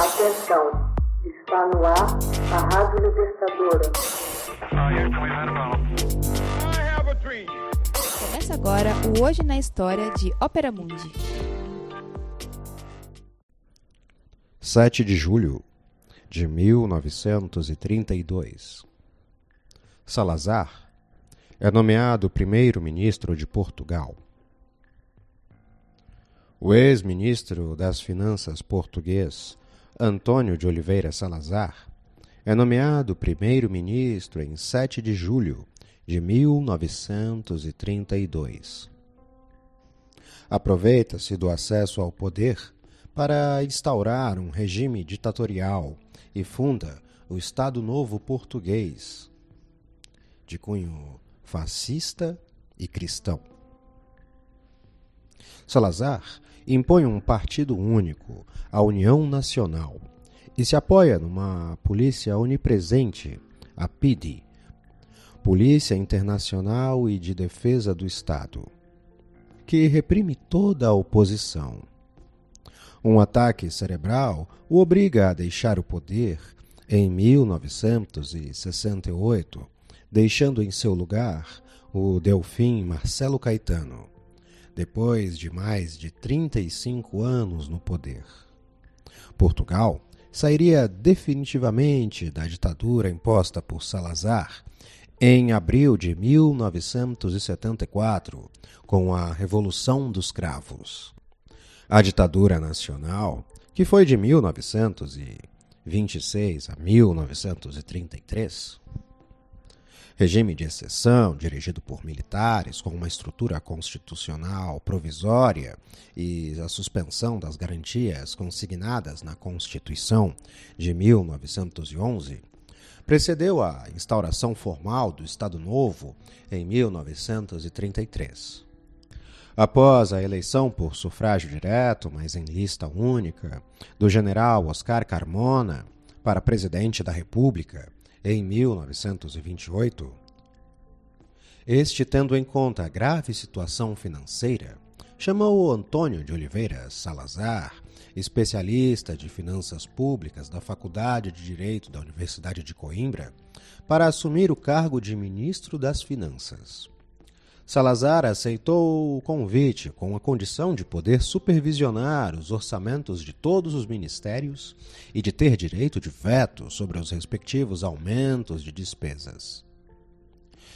Atenção, está no ar a Rádio Libertadora. Começa agora o Hoje na História de Ópera Mundi. 7 de julho de 1932. Salazar é nomeado primeiro-ministro de Portugal. O ex-ministro das Finanças português, Antônio de Oliveira Salazar, é nomeado primeiro-ministro em 7 de julho de 1932. Aproveita-se do acesso ao poder para instaurar um regime ditatorial e funda o Estado Novo Português, de cunho fascista e cristão. Salazar impõe um partido único, a União Nacional, e se apoia numa polícia onipresente, a PIDE, Polícia Internacional e de Defesa do Estado, que reprime toda a oposição. Um ataque cerebral o obriga a deixar o poder em 1968, deixando em seu lugar o Delfim Marcelo Caetano, depois de mais de 35 anos no poder. Portugal sairia definitivamente da ditadura imposta por Salazar em abril de 1974, com a Revolução dos Cravos. A ditadura nacional, que foi de 1926 a 1933, regime de exceção dirigido por militares com uma estrutura constitucional provisória e a suspensão das garantias consignadas na Constituição de 1911, precedeu a instauração formal do Estado Novo em 1933. Após a eleição por sufrágio direto, mas em lista única, do general Oscar Carmona para presidente da República em 1928, este, tendo em conta a grave situação financeira, chamou Antônio de Oliveira Salazar, especialista de finanças públicas da Faculdade de Direito da Universidade de Coimbra, para assumir o cargo de ministro das Finanças. Salazar aceitou o convite com a condição de poder supervisionar os orçamentos de todos os ministérios e de ter direito de veto sobre os respectivos aumentos de despesas.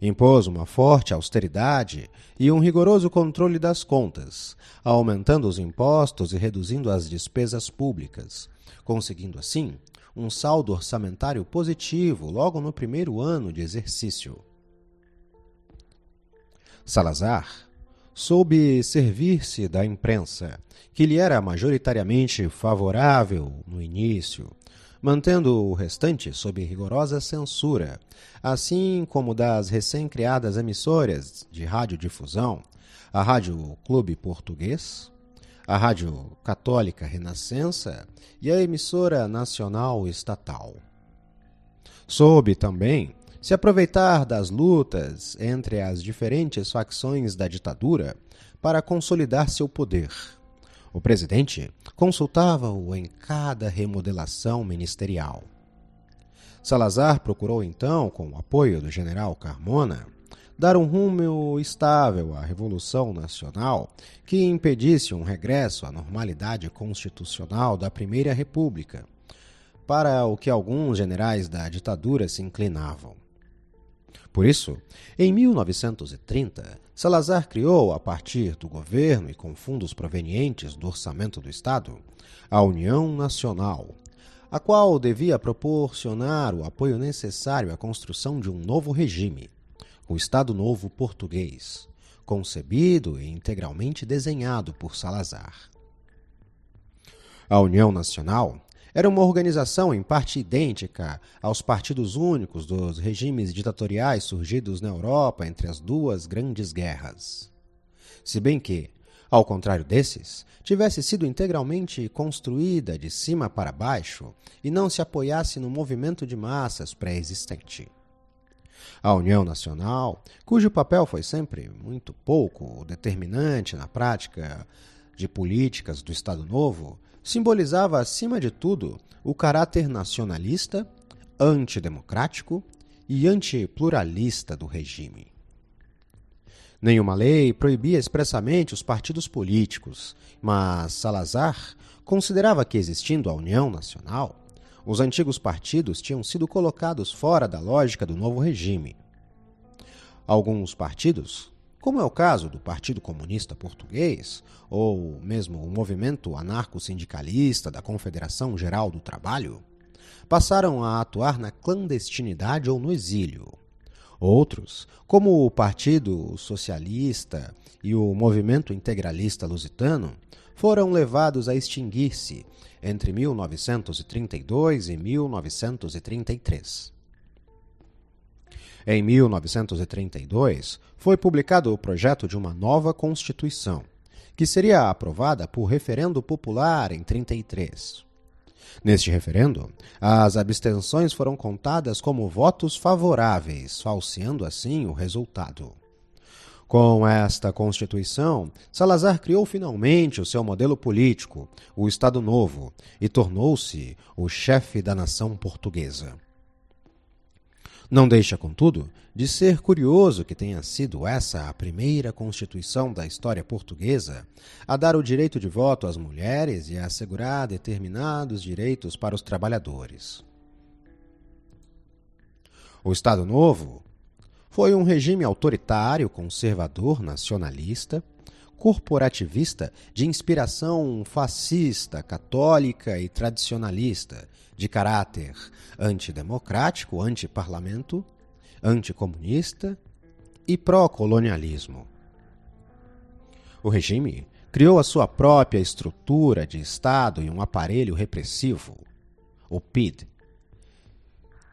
Impôs uma forte austeridade e um rigoroso controle das contas, aumentando os impostos e reduzindo as despesas públicas, conseguindo assim um saldo orçamentário positivo logo no primeiro ano de exercício. Salazar soube servir-se da imprensa, que lhe era majoritariamente favorável no início, mantendo o restante sob rigorosa censura, assim como das recém-criadas emissoras de radiodifusão, a Rádio Clube Português, a Rádio Católica Renascença e a emissora nacional estatal. Soube também se aproveitar das lutas entre as diferentes facções da ditadura para consolidar seu poder o presidente consultava-o em cada remodelação ministerial. Salazar procurou então, com o apoio do general Carmona, dar um rumo estável à Revolução Nacional que impedisse um regresso à normalidade constitucional da Primeira República, para o que alguns generais da ditadura se inclinavam. Por isso, em 1930, Salazar criou, a partir do governo e com fundos provenientes do orçamento do Estado, a União Nacional, a qual devia proporcionar o apoio necessário à construção de um novo regime, o Estado Novo Português, concebido e integralmente desenhado por Salazar. A União Nacional era uma organização em parte idêntica aos partidos únicos dos regimes ditatoriais surgidos na Europa entre as duas grandes guerras. Se bem que, ao contrário desses, tivesse sido integralmente construída de cima para baixo e não se apoiasse no movimento de massas pré-existente. A União Nacional, cujo papel foi sempre muito pouco determinante na prática de políticas do Estado Novo, simbolizava, acima de tudo, o caráter nacionalista, antidemocrático e antipluralista do regime. Nenhuma lei proibia expressamente os partidos políticos, mas Salazar considerava que, existindo a União Nacional, os antigos partidos tinham sido colocados fora da lógica do novo regime. Alguns partidos, como é o caso do Partido Comunista Português, ou mesmo o movimento anarco-sindicalista da Confederação Geral do Trabalho, passaram a atuar na clandestinidade ou no exílio. Outros, como o Partido Socialista e o Movimento Integralista Lusitano, foram levados a extinguir-se entre 1932 e 1933. Em 1932, foi publicado o projeto de uma nova Constituição, que seria aprovada por referendo popular em 33. Neste referendo, as abstenções foram contadas como votos favoráveis, falseando assim o resultado. Com esta Constituição, Salazar criou finalmente o seu modelo político, o Estado Novo, e tornou-se o chefe da nação portuguesa. Não deixa, contudo, de ser curioso que tenha sido essa a primeira Constituição da história portuguesa a dar o direito de voto às mulheres e a assegurar determinados direitos para os trabalhadores. O Estado Novo foi um regime autoritário, conservador, nacionalista, corporativista de inspiração fascista, católica e tradicionalista, de caráter antidemocrático, antiparlamento, anticomunista e pró-colonialismo. O regime criou a sua própria estrutura de Estado e um aparelho repressivo, o PID,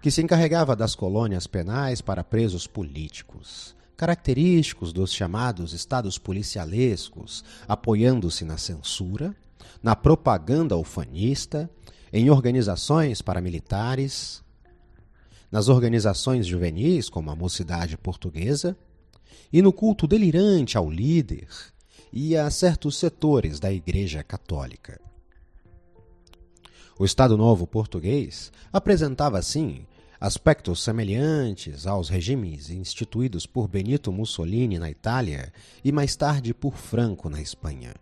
que se encarregava das colônias penais para presos políticos, característicos dos chamados estados policialescos, apoiando-se na censura, na propaganda ufanista, em organizações paramilitares, nas organizações juvenis, como a Mocidade Portuguesa, e no culto delirante ao líder e a certos setores da Igreja Católica. O Estado Novo português apresentava, assim, aspectos semelhantes aos regimes instituídos por Benito Mussolini na Itália e mais tarde por Franco na Espanha.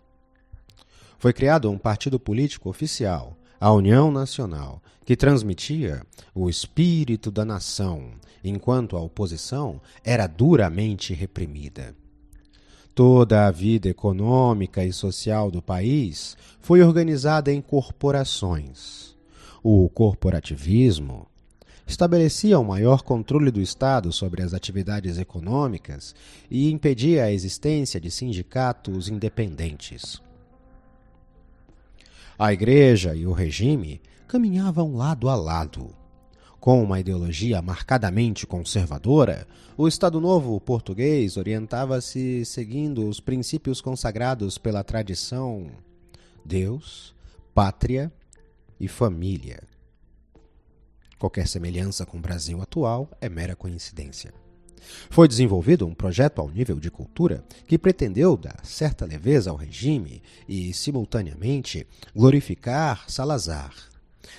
Foi criado um partido político oficial, a União Nacional, que transmitia o espírito da nação, enquanto a oposição era duramente reprimida. Toda a vida econômica e social do país foi organizada em corporações. O corporativismo estabelecia um maior controle do Estado sobre as atividades econômicas e impedia a existência de sindicatos independentes. A Igreja e o regime caminhavam lado a lado. Com uma ideologia marcadamente conservadora, o Estado Novo português orientava-se seguindo os princípios consagrados pela tradição Deus, pátria e família. Qualquer semelhança com o Brasil atual é mera coincidência. Foi desenvolvido um projeto ao nível de cultura que pretendeu dar certa leveza ao regime e, simultaneamente, glorificar Salazar.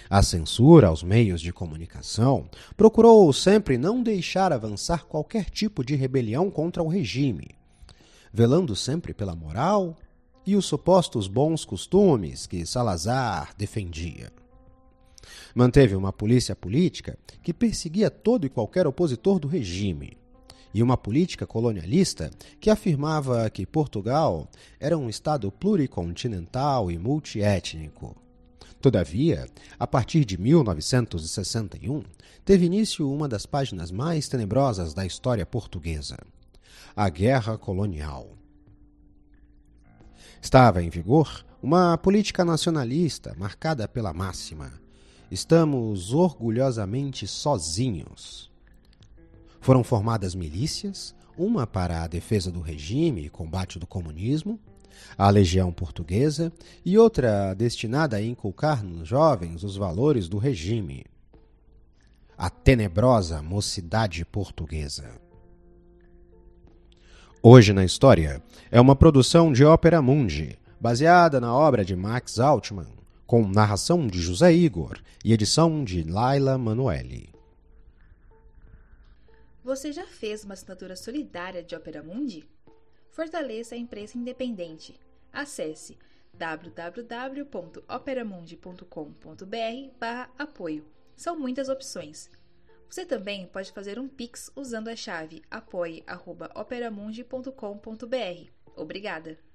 A censura aos meios de comunicação procurou sempre não deixar avançar qualquer tipo de rebelião contra o regime, velando sempre pela moral e os supostos bons costumes que Salazar defendia manteve uma polícia política que perseguia todo e qualquer opositor do regime, e uma política colonialista que afirmava que Portugal era um Estado pluricontinental e multiétnico. Todavia, a partir de 1961, teve início uma das páginas mais tenebrosas da história portuguesa: a Guerra Colonial. Estava em vigor uma política nacionalista marcada pela máxima Estamos orgulhosamente sozinhos. Foram formadas milícias, uma para a defesa do regime e combate do comunismo, a Legião Portuguesa, e outra destinada a inculcar nos jovens os valores do regime. A tenebrosa Mocidade Portuguesa. Hoje na História é uma produção de Ópera Mundi, baseada na obra de Max Altman, com narração de José Igor e edição de Laila Manuelli. Você já fez uma assinatura solidária de Opera Mundi? Fortaleça a imprensa independente. Acesse www.operamundi.com.br/apoio. São muitas opções. Você também pode fazer um Pix usando a chave apoie.operamundi.com.br. Obrigada!